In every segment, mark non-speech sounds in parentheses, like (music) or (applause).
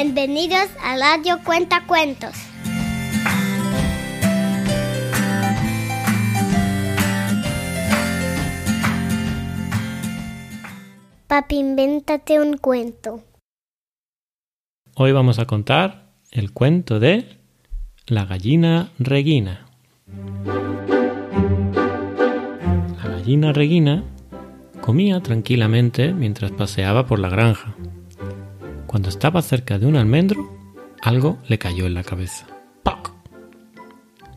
Bienvenidos a Radio Cuenta Cuentos. Papi, invéntate un cuento. Hoy vamos a contar el cuento de La gallina Regina. La gallina Regina comía tranquilamente mientras paseaba por la granja. Cuando estaba cerca de un almendro, algo le cayó en la cabeza. ¡Pac!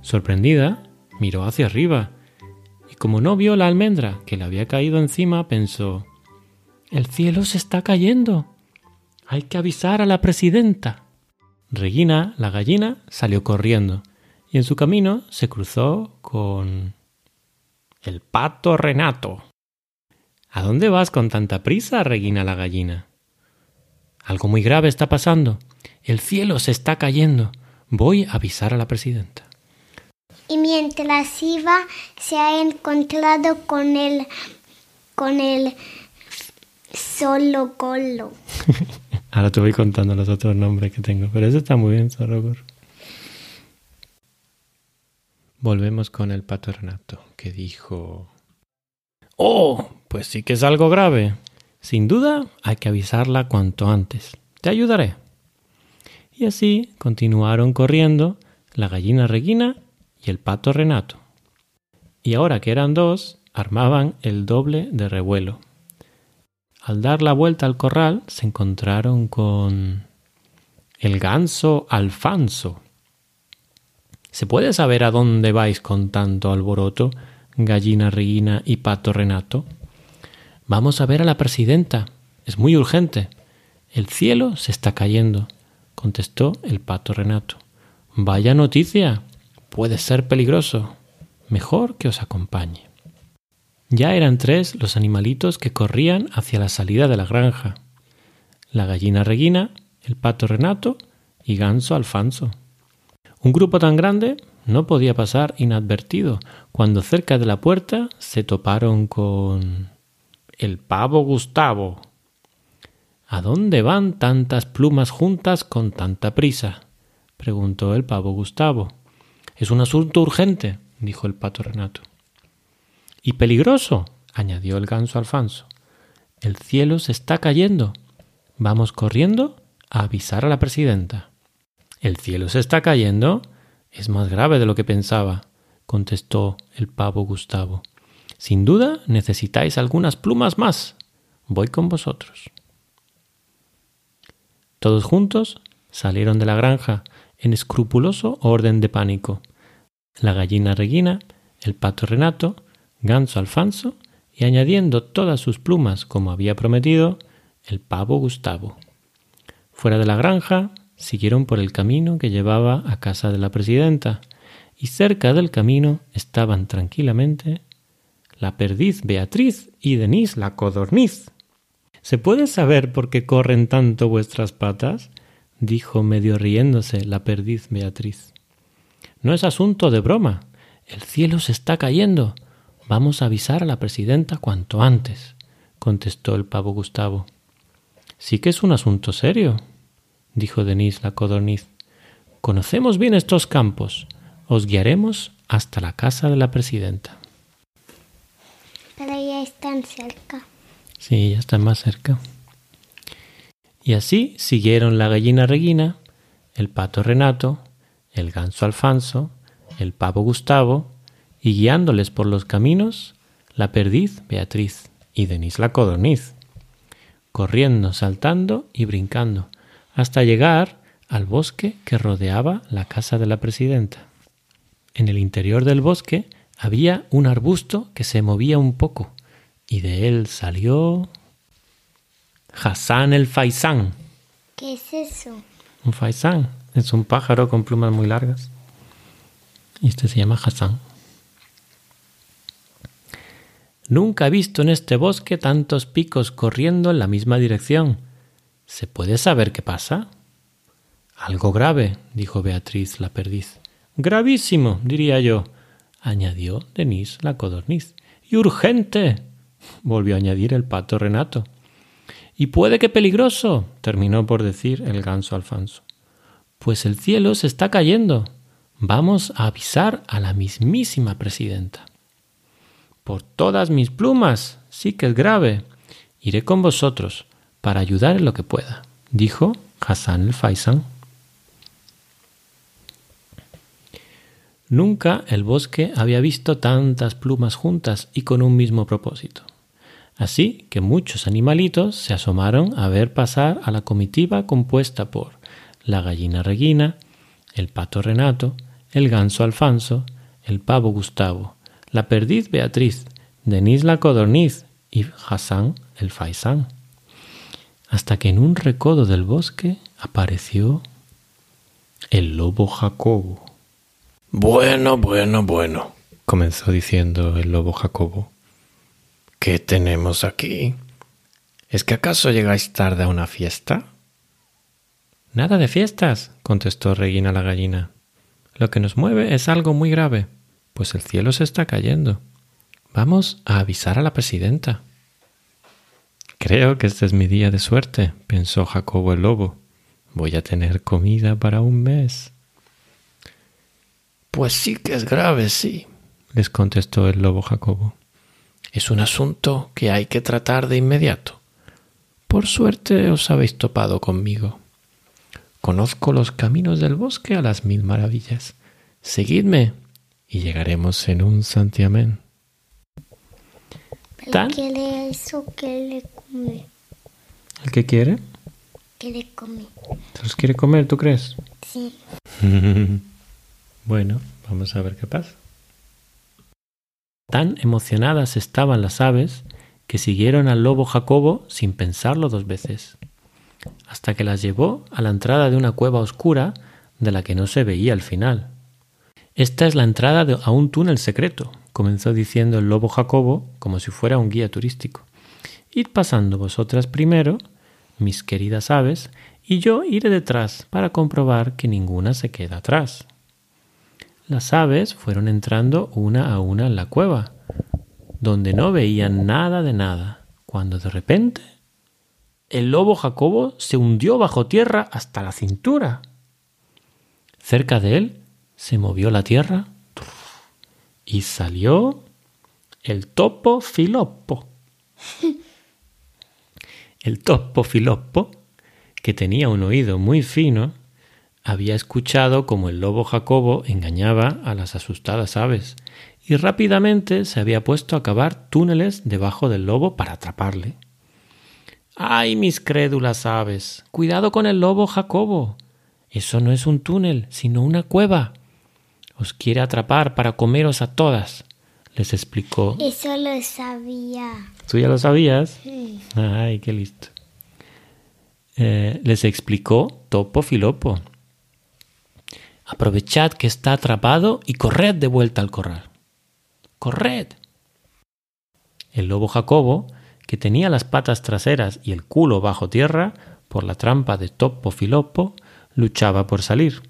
Sorprendida, miró hacia arriba y como no vio la almendra que le había caído encima, pensó El cielo se está cayendo. Hay que avisar a la presidenta. Regina, la gallina, salió corriendo y en su camino se cruzó con el pato Renato. ¿A dónde vas con tanta prisa, Regina la gallina? Algo muy grave está pasando. El cielo se está cayendo. Voy a avisar a la presidenta. Y mientras iba, se ha encontrado con el. con el. solo colo. (laughs) Ahora te voy contando los otros nombres que tengo, pero eso está muy bien, Sorrogor. Volvemos con el pato Renato, que dijo... ¡Oh! Pues sí que es algo grave. Sin duda hay que avisarla cuanto antes. Te ayudaré. Y así continuaron corriendo la gallina Regina y el pato Renato. Y ahora que eran dos, armaban el doble de revuelo. Al dar la vuelta al corral se encontraron con el ganso Alfanso. ¿Se puede saber a dónde vais con tanto alboroto, gallina Regina y pato Renato? Vamos a ver a la presidenta. Es muy urgente. El cielo se está cayendo, contestó el pato Renato. Vaya noticia. Puede ser peligroso. Mejor que os acompañe. Ya eran tres los animalitos que corrían hacia la salida de la granja. La gallina Regina, el pato Renato y Ganso Alfonso. Un grupo tan grande no podía pasar inadvertido cuando cerca de la puerta se toparon con el pavo Gustavo. ¿A dónde van tantas plumas juntas con tanta prisa? preguntó el pavo Gustavo. Es un asunto urgente, dijo el pato Renato. Y peligroso, añadió el ganso Alfonso. El cielo se está cayendo. Vamos corriendo a avisar a la presidenta. ¿El cielo se está cayendo? Es más grave de lo que pensaba, contestó el pavo Gustavo. Sin duda necesitáis algunas plumas más. Voy con vosotros. Todos juntos salieron de la granja en escrupuloso orden de pánico. La gallina Regina, el pato Renato, Ganso Alfonso y añadiendo todas sus plumas como había prometido, el pavo Gustavo. Fuera de la granja, siguieron por el camino que llevaba a casa de la presidenta, y cerca del camino estaban tranquilamente la perdiz Beatriz y Denise la codorniz. ¿Se puede saber por qué corren tanto vuestras patas? dijo medio riéndose la perdiz Beatriz. No es asunto de broma. El cielo se está cayendo. Vamos a avisar a la presidenta cuanto antes, contestó el pavo Gustavo. Sí que es un asunto serio, dijo Denise la codorniz. Conocemos bien estos campos. Os guiaremos hasta la casa de la presidenta. Pero ya están cerca. Sí, ya están más cerca. Y así siguieron la gallina Regina, el pato Renato, el ganso Alfonso, el pavo Gustavo, y guiándoles por los caminos, la perdiz Beatriz y Denis la codorniz, corriendo, saltando y brincando, hasta llegar al bosque que rodeaba la casa de la presidenta. En el interior del bosque había un arbusto que se movía un poco, y de él salió Hassan el faisán. ¿Qué es eso? Un faisán es un pájaro con plumas muy largas. Y este se llama Hassan. Nunca he visto en este bosque tantos picos corriendo en la misma dirección. ¿Se puede saber qué pasa? Algo grave, dijo Beatriz la perdiz. Gravísimo, diría yo, añadió Denise la codorniz. Y urgente, volvió a añadir el pato Renato. Y puede que peligroso, terminó por decir el ganso Alfonso. Pues el cielo se está cayendo. Vamos a avisar a la mismísima presidenta. Por todas mis plumas, sí que es grave. Iré con vosotros para ayudar en lo que pueda, dijo Hassan el Faisán. Nunca el bosque había visto tantas plumas juntas y con un mismo propósito. Así que muchos animalitos se asomaron a ver pasar a la comitiva compuesta por la gallina Regina, el pato Renato, el ganso Alfonso, el pavo Gustavo, la perdiz Beatriz, Denise la codorniz y Hassan el faisán. Hasta que en un recodo del bosque apareció el lobo Jacobo. Bueno, bueno, bueno, comenzó diciendo el lobo Jacobo. ¿Qué tenemos aquí? ¿Es que acaso llegáis tarde a una fiesta? Nada de fiestas, contestó Regina la gallina. Lo que nos mueve es algo muy grave, pues el cielo se está cayendo. Vamos a avisar a la presidenta. Creo que este es mi día de suerte, pensó Jacobo el lobo. Voy a tener comida para un mes. Pues sí que es grave, sí, les contestó el lobo Jacobo. Es un asunto que hay que tratar de inmediato. Por suerte os habéis topado conmigo. Conozco los caminos del bosque a las mil maravillas. Seguidme y llegaremos en un santiamén. ¿Tan? ¿Qué le eso que le come? ¿El que quiere? ¿Qué le come? ¿Se los quiere comer, tú crees? Sí. (laughs) Bueno, vamos a ver qué pasa. Tan emocionadas estaban las aves que siguieron al lobo Jacobo sin pensarlo dos veces, hasta que las llevó a la entrada de una cueva oscura de la que no se veía el final. Esta es la entrada a un túnel secreto, comenzó diciendo el lobo Jacobo como si fuera un guía turístico. Id pasando vosotras primero, mis queridas aves, y yo iré detrás para comprobar que ninguna se queda atrás. Las aves fueron entrando una a una en la cueva, donde no veían nada de nada, cuando de repente el lobo Jacobo se hundió bajo tierra hasta la cintura. Cerca de él se movió la tierra y salió el topo filopo. (laughs) El topo filopo, que tenía un oído muy fino, había escuchado cómo el lobo Jacobo engañaba a las asustadas aves y rápidamente se había puesto a cavar túneles debajo del lobo para atraparle. ¡Ay, mis crédulas aves! Cuidado con el lobo Jacobo. Eso no es un túnel, sino una cueva. Os quiere atrapar para comeros a todas, les explicó. Eso lo sabía. ¿Tú ya lo sabías? Sí. Ay, qué listo. Eh, les explicó Topo Filopo. Aprovechad que está atrapado y corred de vuelta al corral. ¡Corred! El lobo Jacobo, que tenía las patas traseras y el culo bajo tierra por la trampa de Topo Filopo, luchaba por salir.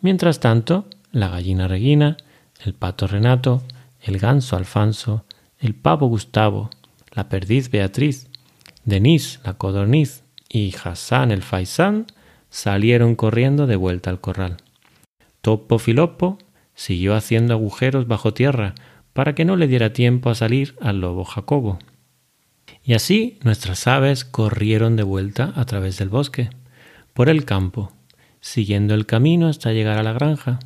Mientras tanto, la gallina Regina, el pato Renato, el ganso Alfonso, el pavo Gustavo, la perdiz Beatriz, Denise la codorniz y Hassan el faisán salieron corriendo de vuelta al corral. Topo Filopo siguió haciendo agujeros bajo tierra para que no le diera tiempo a salir al lobo Jacobo. Y así nuestras aves corrieron de vuelta a través del bosque, por el campo, siguiendo el camino hasta llegar a la granja.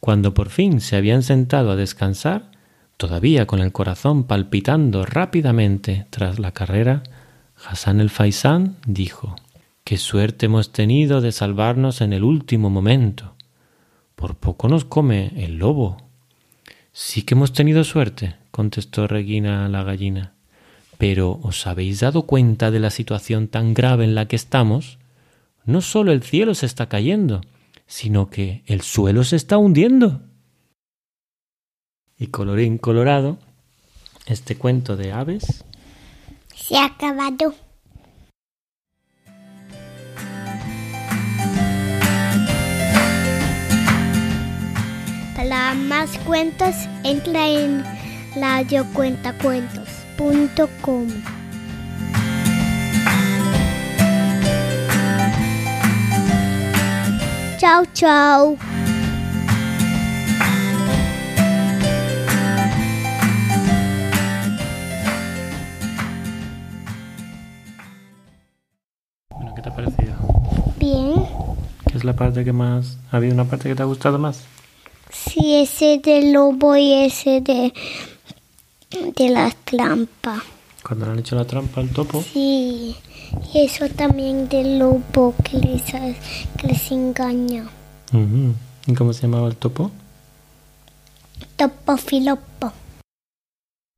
Cuando por fin se habían sentado a descansar, todavía con el corazón palpitando rápidamente tras la carrera, Hassan el Faisán dijo Qué suerte hemos tenido de salvarnos en el último momento. Por poco nos come el lobo. Sí que hemos tenido suerte, contestó Regina la gallina. Pero ¿os habéis dado cuenta de la situación tan grave en la que estamos? No solo el cielo se está cayendo, sino que el suelo se está hundiendo. Y colorín colorado, este cuento de aves se ha acabado. cuentos, entra en radiocuentacuentos.com. Chao, chao. Bueno, ¿qué te ha parecido? Bien. ¿Qué es la parte que más... ¿Ha habido una parte que te ha gustado más? Sí, ese del lobo y ese de, de la trampa. Cuando le han hecho la trampa al topo. Sí. Y eso también del lobo que les, que les engaña. ¿Y cómo se llamaba el topo? Topo filopo.